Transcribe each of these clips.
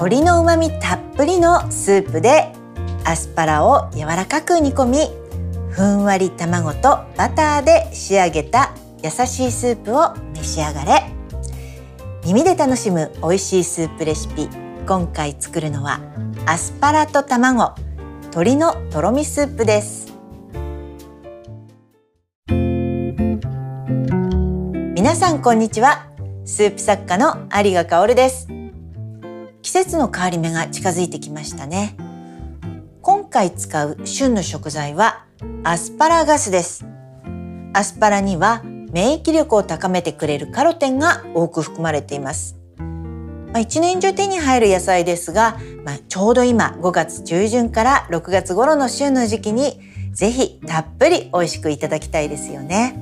鶏の旨味たっぷりのスープでアスパラを柔らかく煮込みふんわり卵とバターで仕上げた優しいスープを召し上がれ。耳で楽しむ美味しいスープレシピ今回作るのはアスパラと卵鶏のとろみスープです。皆さんこんにちは。スープ作家の有賀香です。季節の変わり目が近づいてきましたね。今回使う旬の食材はアスパラガスです。アスパラには免疫力を高めてくれるカロテンが多く含まれています。まあ、一年中手に入る野菜ですが、まあ、ちょうど今5月中旬から6月頃の旬の時期にぜひたっぷり美味しくいただきたいですよね。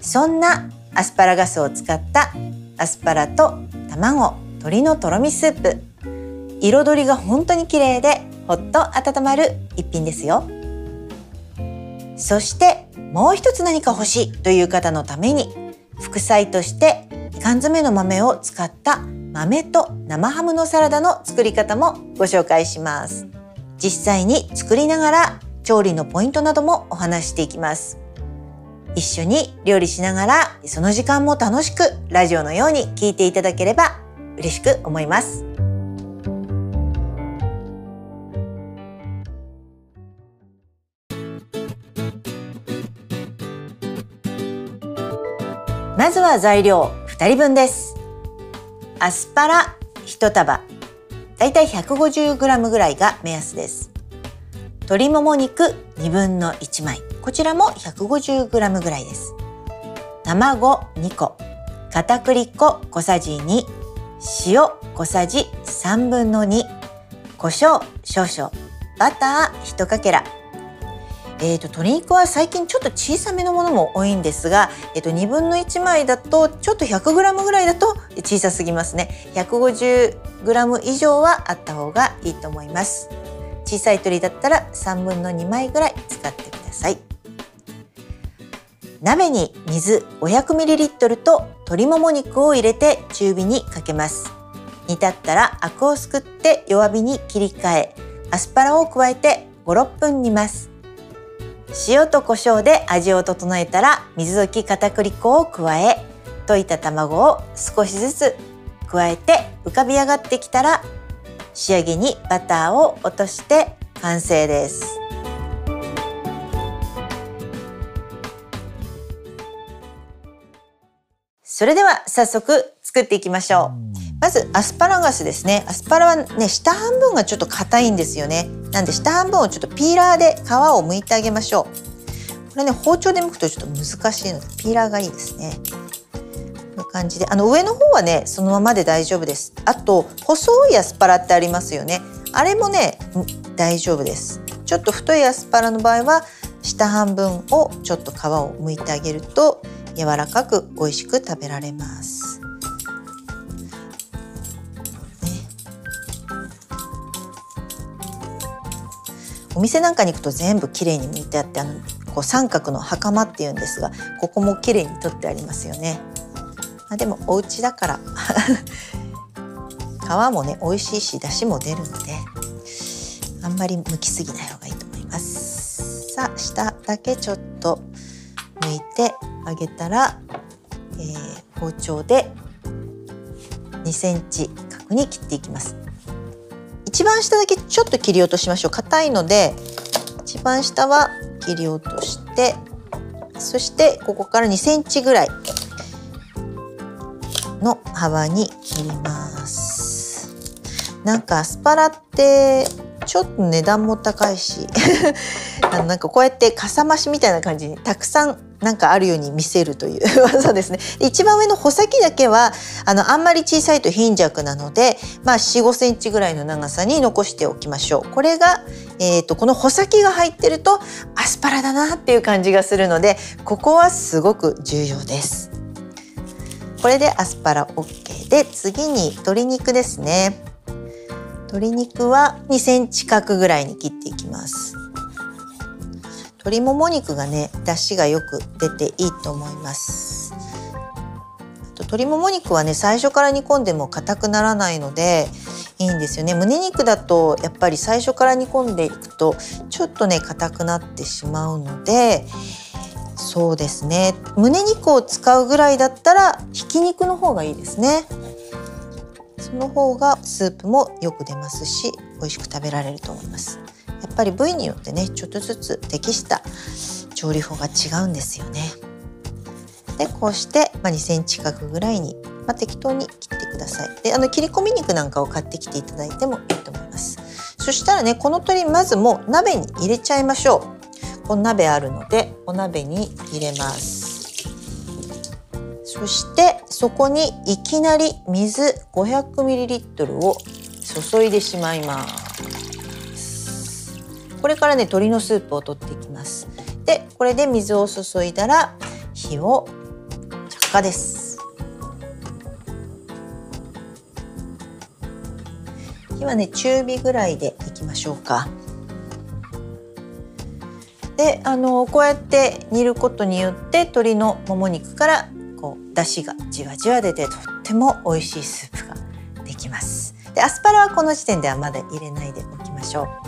そんなアスパラガスを使ったアスパラと卵鶏のとろみスープ。彩りが本当に綺麗でほっと温まる一品ですよ。そしてもう一つ何か欲しいという方のために副菜として缶詰の豆を使った豆と生ハムのサラダの作り方もご紹介します。実際に作りながら調理のポイントなどもお話していきます。一緒に料理しながらその時間も楽しくラジオのように聞いていただければ嬉しく思います。まずは材料2人分です。アスパラ1束。だいたい 150g ぐらいが目安です。鶏もも肉2分の1枚。こちらも 150g ぐらいです。卵2個片栗粉小さじ2塩小さじ3分の2胡椒少々バター1かけら。えーと、鶏肉は最近ちょっと小さめのものも多いんですが、えーと、2分の1枚だとちょっと 100g ぐらいだと小さすぎますね。150g 以上はあった方がいいと思います。小さい鶏だったら3分の2枚ぐらい使ってください。鍋に水 500ml と鶏もも肉を入れて中火にかけます。煮立ったらアクをすくって弱火に切り替えアスパラを加えて56分煮ます。塩と胡椒で味を整えたら水溶き片栗粉を加え溶いた卵を少しずつ加えて浮かび上がってきたら仕上げにバターを落として完成です。それでは早速作っていきましょう。まずアスパラガスですね。アスパラはね下半分がちょっと硬いんですよね。なんで下半分をちょっとピーラーで皮を剥いてあげましょう。これね包丁で剥くとちょっと難しいのでピーラーがいいですね。こういう感じで。あの上の方はねそのままで大丈夫です。あと細いアスパラってありますよね。あれもね大丈夫です。ちょっと太いアスパラの場合は下半分をちょっと皮を剥いてあげると柔らかく美味しく食べられますお店なんかに行くと全部きれいに剥いてあってあのこう三角の袴っていうんですがここもきれいに取ってありますよね。まあ、でもお家だから 皮もね美味しいし出汁も出るのであんまり剥きすぎない方がいいと思います。さあ下だけちょっと剥いてあげたら、えー、包丁で2センチ角に切っていきます。一番下だけちょっと切り落としましょう硬いので一番下は切り落としてそしてここから2センチぐらいの幅に切りますなんかアスパラってちょっと値段も高いし あのなんかこうやってかさ増しみたいな感じにたくさんなんかあるように見せるという 技ですね。一番上の穂先だけはあのあんまり小さいと貧弱なので、まあ、45センチぐらいの長さに残しておきましょう。これが、えーと、この穂先が入ってるとアスパラだなっていう感じがするのでここはすごく重要です。これでアスパラ OK で次に鶏肉ですね。鶏肉は2センチ角ぐらいに切っていきます。鶏もも肉がね出汁がよく出ていいと思います。あと鶏もも肉はね最初から煮込んでも硬くならないのでいいんですよね。胸肉だとやっぱり最初から煮込んでいくとちょっとね硬くなってしまうのでそうですね。胸肉を使うぐらいだったらひき肉の方がいいですね。その方がスープもよく出ますし美味しく食べられると思います。やっぱり部位によってねちょっとずつ適した調理法が違うんですよね。でこうして、まあ、2センチ角ぐらいに、まあ、適当に切ってください。であの切り込み肉なんかを買ってきていただいてもいいと思います。そしたらねこの鶏まずもう鍋に入れちゃいましょう。お鍋あるのでお鍋に入れます。そしてそこにいきなり水 500ml を注いでしまいます。これからね鶏のスープを取っていきます。でこれで水を注いだら火を着火です。火はね中火ぐらいでいきましょうか。であのこうやって煮ることによって鶏のもも肉からこう出汁がじわじわ出てとっても美味しいスープができます。でアスパラはこの時点ではまだ入れないでおきましょう。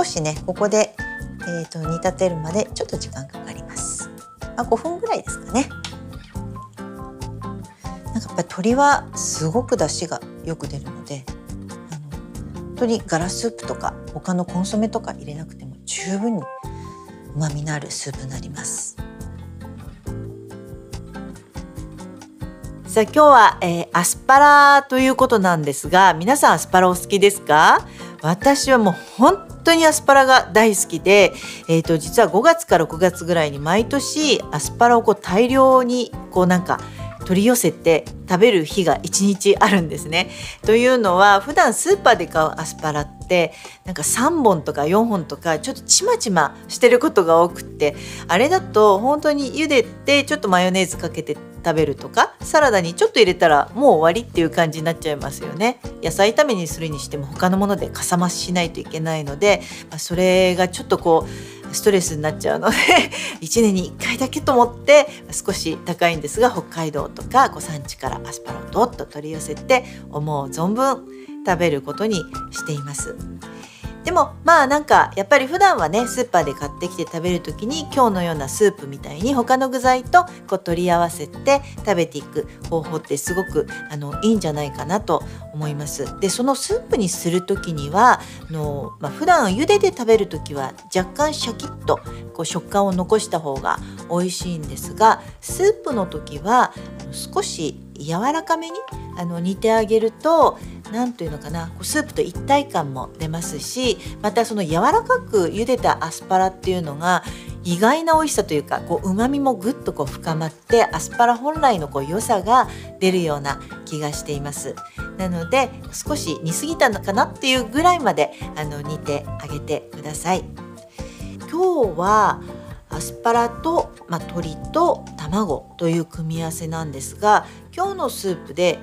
少しねここでえーと、煮立てるまでちょっと時間かかります。まあ、5分ぐらいですかね。なんかやっぱり鶏はすごく出汁がよく出るのであの鶏ガラスープとか他のコンソメとか入れなくても十分に旨味のあるスープになります。さあ今日は、えー、アスパラということなんですが皆さんアスパラお好きですか？私はもう本当にアスパラが大好きで、えーと、実は5月から6月ぐらいに毎年アスパラをこう大量にこうなんか取り寄せて食べる日が1日あるんですね。というのは普段スーパーで買うアスパラってなんか3本とか4本とかちょっとちまちましてることが多くってあれだと本当に茹でてちょっとマヨネーズかけて食べるとかサラダにちょっと入れたらもう終わりっていう感じになっちゃいますよね野菜炒めにするにしても他のものでかさ増ししないといけないので、ま、それがちょっとこうストレスになっちゃうので 1年に1回だけと思って少し高いんですが北海道とかご産地からアスパラをどっと取り寄せて思う存分食べることにしています。でもまあなんかやっぱり普段はねスーパーで買ってきて食べる時に今日のようなスープみたいに他の具材とこう取り合わせて食べていく方法ってすごくあのいいんじゃないかなと思います。でそのスープにする時にはあの、まあ、普段茹でで食べる時は若干シャキッとこう食感を残した方が美味しいんですがスープの時は少し柔らかめにあの煮てあげると何というのかな？スープと一体感も出ますしまたその柔らかく茹でたアスパラっていうのが意外な美味しさというかうまみもぐっとこう深まってアスパラ本来のこう良さが出るような気がしています。なので少し煮すぎたのかなっていうぐらいまであの煮てあげてください。今日はアスパラと、まあ、鶏と卵という組み合わせなんですが今日のスープで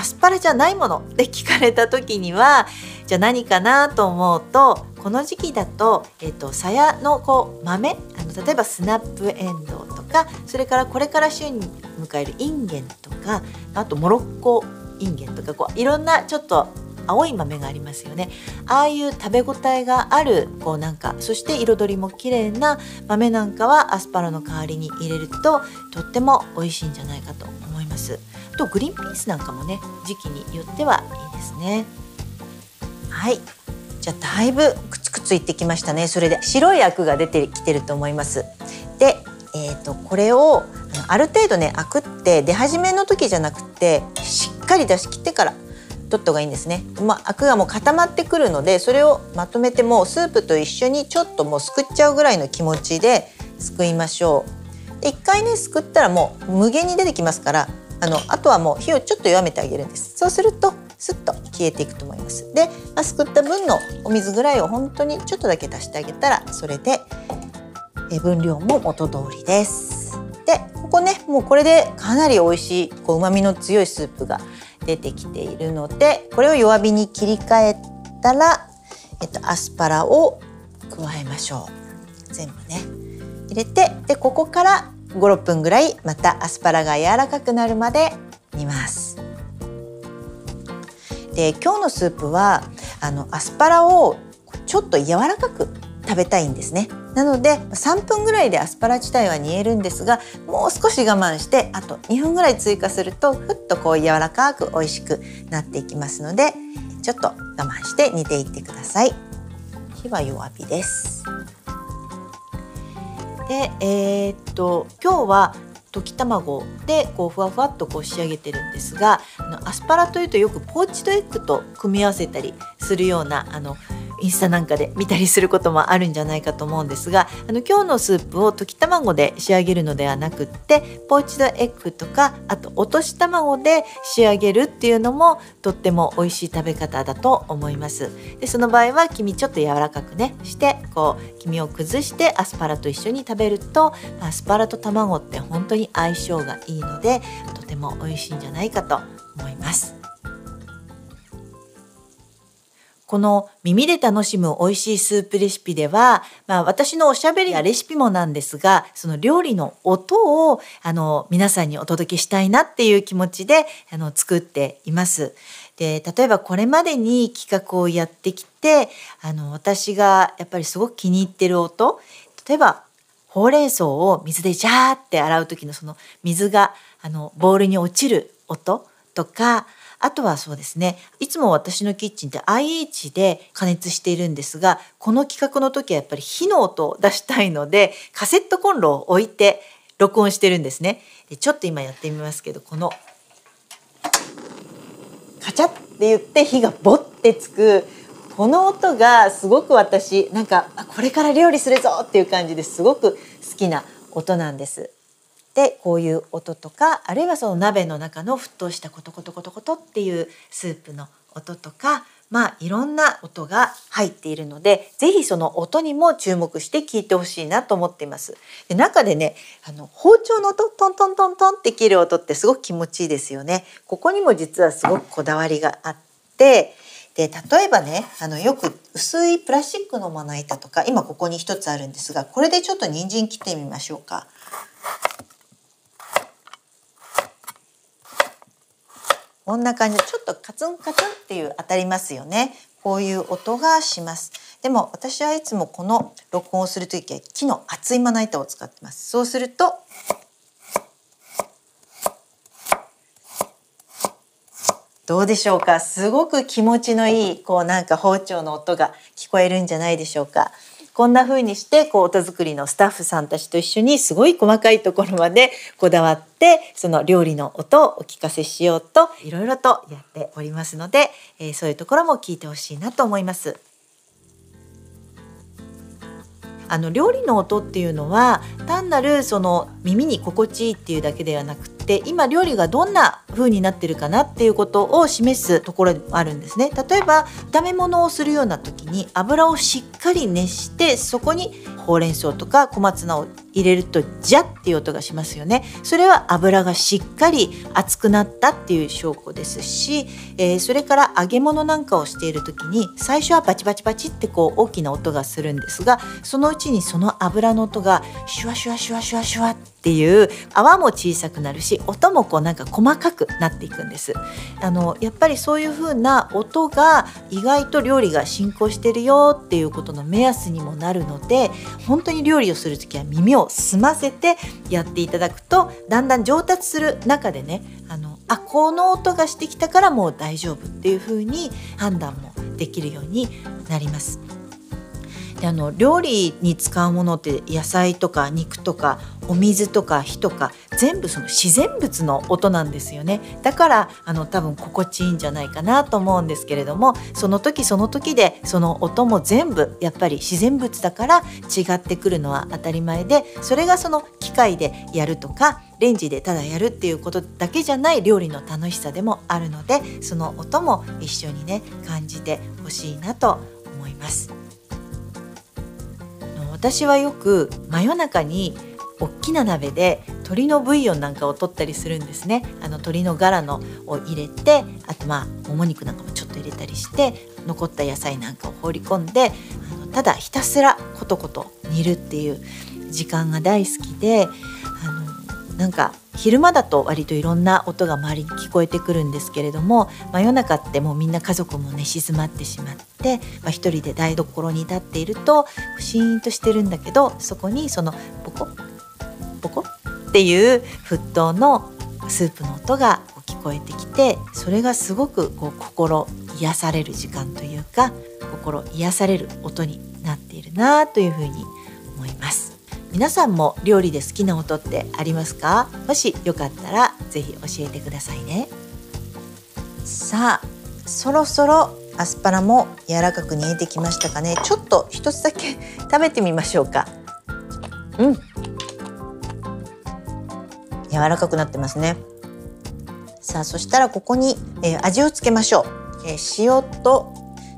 アスパラじゃないものって聞かれた時には じゃあ何かなと思うとこの時期だと、えーと、さやのこう豆あの例えばスナップエンドウとかそれからこれから旬に迎えるインゲンとかあとモロッコインゲンとかこういろんなちょっと青い豆がありますよね。ああいう食べ応えがあるこうなんかそして彩りも綺麗な豆なんかはアスパラの代わりに入れるととっても美味しいんじゃないかと思います。とグリーンピースなんかもね時期によってはいいですね。はい。じゃあだいぶくつくついってきましたね。それで白いアクが出てきてると思います。でえーと、これをある程度ねアクって出始めの時じゃなくてしっかり出し切ってから取った方がいいんですね。まあ、アクがもう固まってくるのでそれをまとめてもうスープと一緒にちょっともうすくっちゃうぐらいの気持ちですくいましょう。で一回ねすくったらもう無限に出てきますからあのあとはもう火をちょっと弱めてあげるんです。そうするとスッと消えていくと思います。で、まあ、すくった分のお水ぐらいを本当にちょっとだけ足してあげたらそれでえ分量も元通りです。でここねもうこれでかなり美味しいこう旨味の強いスープが出てきているのでこれを弱火に切り替えたら、えっと、アスパラを加えましょう全部ね入れてでここから56分ぐらいまたアスパラが柔らかくなるまで煮ます。で今日のスープはあのアスパラをちょっと柔らかく食べたいんですね。なので3分ぐらいでアスパラ自体は煮えるんですがもう少し我慢してあと2分ぐらい追加するとふっとこう柔らかく美味しくなっていきますのでちょっと我慢して煮ていってください。火は弱火です。でえー、っと今日は溶き卵でこうふわふわっとこう仕上げてるんですがのアスパラというとよくポーチドエッグと組み合わせたりするようなあのインスタなんかで見たりすることもあるんじゃないかと思うんですがあの今日のスープを溶き卵で仕上げるのではなくってポーチドエッグとかあと落とし卵で仕上げるっていうのもとっても美味しい食べ方だと思います。でその場合は黄身ちょっと柔らかくねしてこう黄身を崩してアスパラと一緒に食べるとアスパラと卵って本当に相性がいいのでとても美味しいんじゃないかと思います。この耳で楽しむ美味しいスープレシピでは、まあ私のおしゃべりやレシピもなんですが、その料理の音をあの皆さんにお届けしたいなっていう気持ちであの作っています。で、例えばこれまでに企画をやってきて、あの私がやっぱりすごく気に入ってる音、例えばほうれん草を水でジャーって洗う時のその水があのボウルに落ちる音とか、あとはそうですねいつも私のキッチンって IH で加熱しているんですがこの企画の時はやっぱり火の音を出したいのでカセットコンロを置いて録音してるんですねでちょっと今やってみますけどこのカチャって言って火がボッてつくこの音がすごく私なんかこれから料理するぞっていう感じですごく好きな音なんです。でこういう音とかあるいはその鍋の中の沸騰したコトコトコトコトっていうスープの音とかまあいろんな音が入っているので是非その音にも注目して聞いてほしいなと思っています。で中でねあの包丁の音トントントントンって切る音ってすごく気持ちいいですよね。ここにも実はすごくこだわりがあってで例えばねあのよく薄いプラスチックのまな板とか今ここに一つあるんですがこれでちょっと人参切ってみましょうか。こんな感じでちょっとカツンカツンっていう当たりますよね。こういう音がします。でも私はいつもこの録音をする時は木の厚いまな板を使ってます。そうするとどうでしょうか？すごく気持ちのいいこうなんか包丁の音が聞こえるんじゃないでしょうか？こんな風にしてこう音作りのスタッフさんたちと一緒にすごい細かいところまで こだわってその料理の音をお聞かせしようといろいろとやっておりますので、えー、そういうところも聞いてほしいなと思います。あの料理の音っていうのは単なるその耳に心地いいっていうだけではなくて今料理がどんな風になってるかなっていうことを示すところもあるんですね。例えば炒め物をするような時に油をしっかり熱してそこにほうれん草とか小松菜を入れるとジャっていう音がしますよね。それは油がしっかり熱くなったっていう証拠ですし、えー、それから揚げ物なんかをしている時に最初はバチバチバチってこう大きな音がするんですがそのうちにその油の音がシュワシュワシュワシュワシュワってっていう泡も小さくなるし音もこうなんか細かくなっていくんですあのやっぱりそういう風な音が意外と料理が進行してるよっていうことの目安にもなるので本当に料理をする時は耳を澄ませてやっていただくとだんだん上達する中でねあのあこの音がしてきたからもう大丈夫っていう風に判断もできるようになります。であの料理に使うものって野菜とか肉とかお水とか火とか全部その自然物の音なんですよねだからあの多分心地いいんじゃないかなと思うんですけれどもその時その時でその音も全部やっぱり自然物だから違ってくるのは当たり前でそれがその機械でやるとかレンジでただやるっていうことだけじゃない料理の楽しさでもあるのでその音も一緒にね感じてほしいなと思います。私はよく真夜中に大きな鍋で鶏のブイヨンなんかを取ったりするんですね。あの鶏のガラのを入れてあとまあもも肉なんかもちょっと入れたりして残った野菜なんかを放り込んであのただひたすらコトコト煮るっていう時間が大好きでなんか昼間だと割といろんな音が周りに聞こえてくるんですけれども真夜中ってもうみんな家族もね静まってしまって、まあ、一人で台所に立っているとシーンとしてるんだけどそこにそのポコポコ？っていう沸騰のスープの音が聞こえてきてそれがすごくこう心癒される時間というか心癒される音になっているなというふうに思います。皆さんも料理で好きな音ってありますか？もしよかったらぜひ教えてくださいね。さあそろそろアスパラも柔らかく煮えてきましたかね？ちょっと一つだけ食べてみましょうか。うん。柔らかくなってますね。さあそしたらここに、えー、味をつけましょう、えー、塩と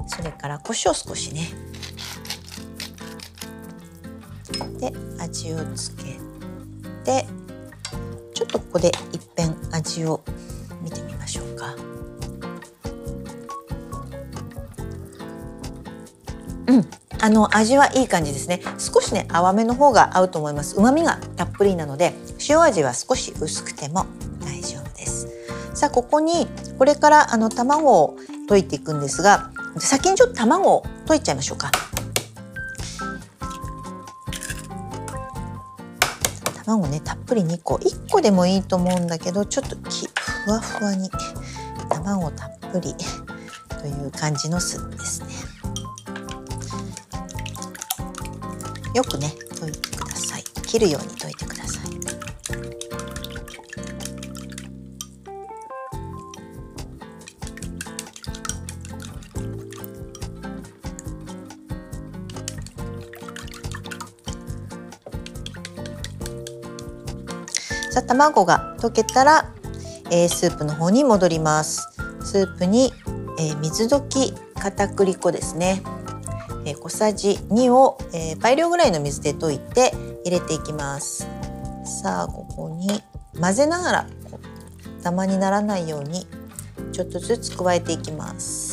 それから胡椒少しね。味をつけてちょっとここで一遍味を見てみましょうか。うん。あの味はいい感じですね。少しね淡めの方が合うと思います。旨味がたっぷりなので塩味は少し薄くても大丈夫です。さあここにこれからあの卵を溶いていくんですが先にちょっと卵を溶いちゃいましょうか。卵ねたっぷり2個。1個でもいいと思うんだけどちょっとふわふわに卵たっぷりという感じのスープですね。よくね溶いてください。切るように溶いて卵が溶けたら、えー、スープの方に戻ります。スープに、えー、水溶き片栗粉ですね、えー、小さじ2を、え倍量ぐらいの水で溶いて入れていきます。さあここに混ぜながらダマにならないようにちょっとずつ加えていきます。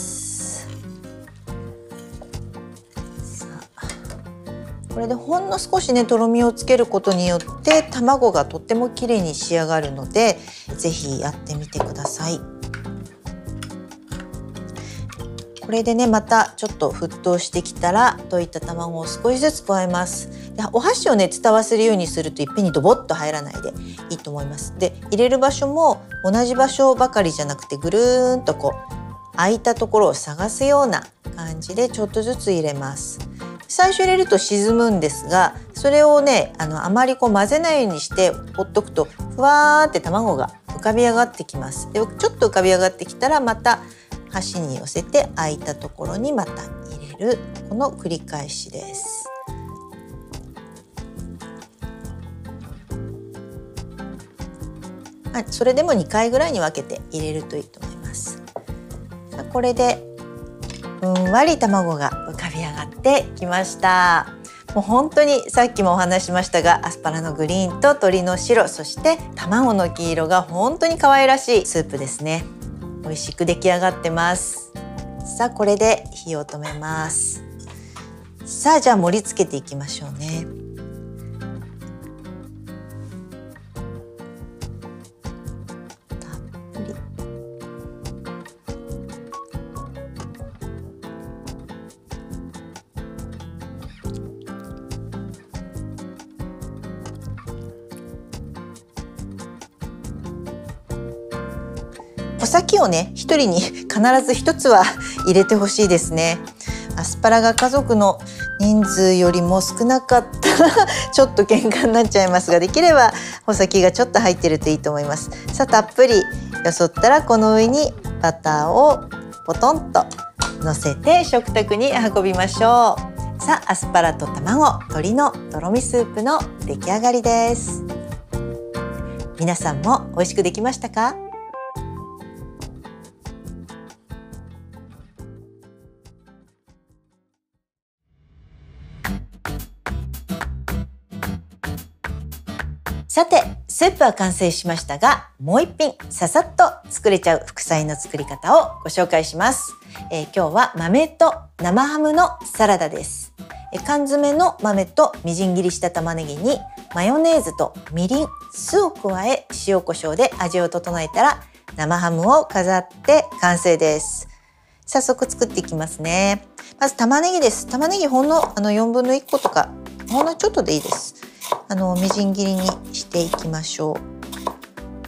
これでほんの少しねとろみをつけることによって卵がとっても綺麗に仕上がるので是非やってみてください。これでねまたちょっと沸騰してきたら溶いた卵を少しずつ加えます。でお箸をね伝わせるようにするといっぺんにドボッと入らないでいいと思います。で入れる場所も同じ場所ばかりじゃなくてぐるーんとこう空いたところを探すような感じでちょっとずつ入れます。最初入れると沈むんですがそれをねあのあまりこう混ぜないようにしてほっとくとふわーって卵が浮かび上がってきますでちょっと浮かび上がってきたらまた箸に寄せて空いたところにまた入れるこの繰り返しです。それでも2回ぐらいに分けて入れるといいと思います。これでふんわり卵が浮かび上がってきました。もう本当にさっきもお話しましたがアスパラのグリーンと鶏の白そして卵の黄色が本当に可愛らしいスープですね。美味しく出来上がってます。さあこれで火を止めます。さあじゃあ盛り付けていきましょうね。先をね一人に 必ず一つは入れてほしいですね。アスパラが家族の人数よりも少なかったら ちょっと喧嘩になっちゃいますができれば穂先がちょっと入ってるといいと思います。さあたっぷりよそったらこの上にバターをポトンと乗せて食卓に運びましょう。さあアスパラと卵鶏のとろみスープの出来上がりです。皆さんも美味しくできましたか？さて、スープは完成しましたが、もう一品ささっと作れちゃう副菜の作り方をご紹介します。えー、今日は豆と生ハムのサラダです。え缶詰の豆とみじん切りした玉ねぎにマヨネーズとみりん酢を加え塩コショウで味を整えたら生ハムを飾って完成です早速作っていきますねまず玉ねぎです玉ねぎほんのあの4分の1個とかほんのちょっとでいいですあのみじん切りにしていきましょう。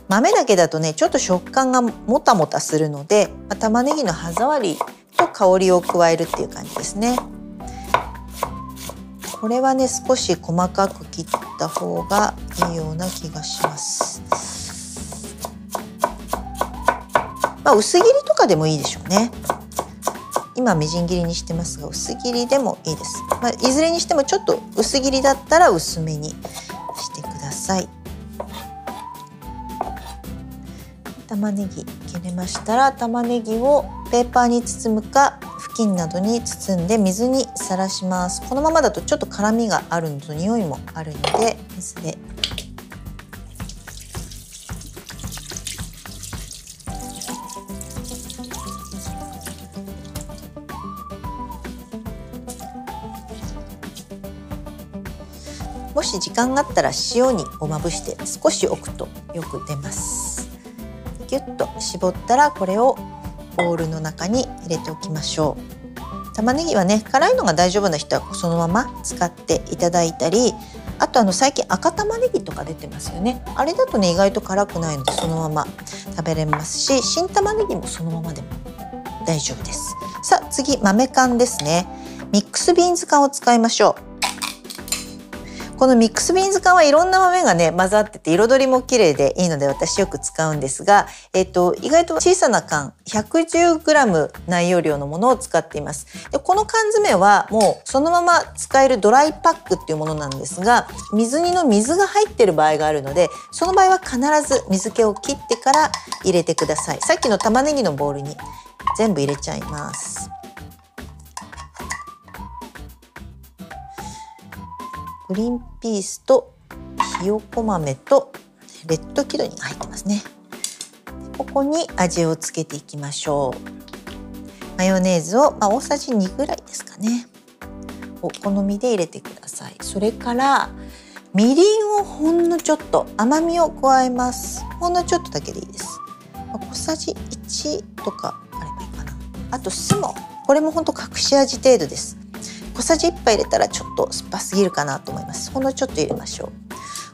豆だけだとねちょっと食感がもたもたするので、まあ、玉ねぎの歯触りと香りを加えるっていう感じですね。これはね少し細かく切った方がいいような気がします。まあ、薄切りとかでもいいでしょうね。今みじん切りにしてますが薄切りでもいいです、まあ、いずれにしてもちょっと薄切りだったら薄めにしてください。玉ねぎ切れましたら玉ねぎをペーパーに包むか布巾などに包んで水にさらします。このままだとちょっと辛みがあるのと匂いもあるので水でもし時間があったら塩にをまぶして少し置くとよく出ます。ギュッと絞ったらこれをボウルの中に入れておきましょう。玉ねぎはね辛いのが大丈夫な人はそのまま使っていただいたりあとあの最近赤玉ねぎとか出てますよね。あれだとね意外と辛くないのでそのまま食べれますし新玉ねぎもそのままでも大丈夫です。さあ次豆缶ですね。ミックスビーンズ缶を使いましょう。このミックスビーンズ缶はいろんな豆がね混ざってて彩りも綺麗でいいので私よく使うんですが、えっと、意外と小さな缶 110g 内容量のものを使っています。でこの缶詰はもうそのまま使えるドライパックっていうものなんですが水煮の水が入ってる場合があるのでその場合は必ず水気を切ってから入れてください。さっきの玉ねぎのボウルに全部入れちゃいます。グリーンピースとひよこ豆とレッドキドニが入ってますね。ここに味をつけていきましょう。マヨネーズを、まあ、大さじ2ぐらいですかね。お好みで入れてください。それからみりんをほんのちょっと甘みを加えます。ほんのちょっとだけでいいです。小さじ1とかあればいいかな。あと酢もこれもほんと隠し味程度です。小さじ1杯入れたらちょっと酸っぱすぎるかなと思います。ほんのちょっと入れましょう。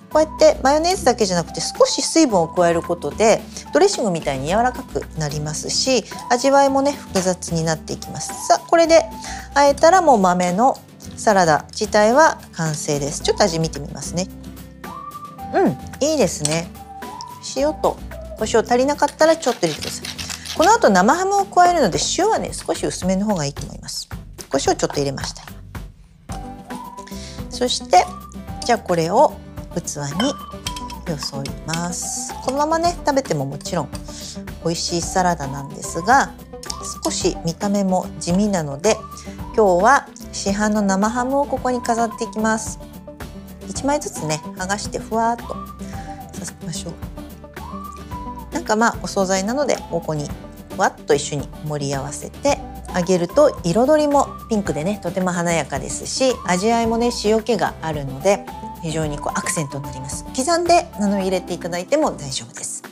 こうやってマヨネーズだけじゃなくて少し水分を加えることでドレッシングみたいに柔らかくなりますし味わいもね複雑になっていきます。さあこれであえたらもう豆のサラダ自体は完成です。ちょっと味見てみますね。うんいいですね。塩と胡椒足りなかったらちょっと入れてください。この後生ハムを加えるので塩はね少し薄めの方がいいと思います。胡椒ちょっと入れました。そしてじゃあこれを器によそいます。このままね食べてももちろん美味しいサラダなんですが少し見た目も地味なので今日は市販の生ハムをここに飾っていきます。1枚ずつね剥がしてふわっとさせましょう。なんかまあお惣菜なのでここにふわっと一緒に盛り合わせてあげると彩りもピンクでねとても華やかですし味わいもね塩気があるので非常にこうアクセントになります。刻んで布入れていただいても大丈夫です。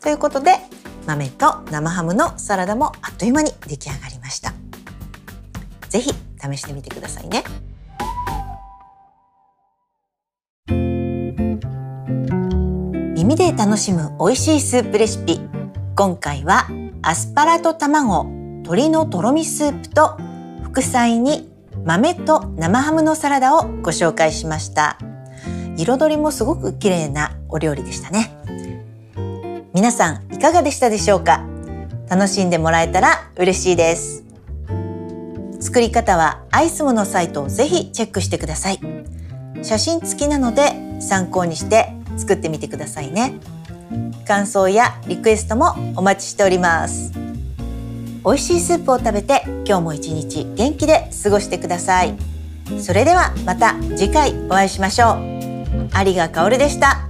ということで豆と生ハムのサラダもあっという間に出来上がりました。ぜひ試してみてくださいね。耳で楽しむ美味しいスープレシピ。今回はアスパラと卵鶏のとろみスープと副菜に豆と生ハムのサラダをご紹介しました。彩りもすごく綺麗なお料理でしたね。皆さんいかがでしたでしょうか？楽しんでもらえたら嬉しいです。作り方はアイスモのサイトをぜひチェックしてください。写真付きなので参考にして作ってみてくださいね。感想やリクエストもお待ちしております。美味しいスープを食べて今日も一日元気で過ごしてください。それではまた次回お会いしましょう。有賀香織でした。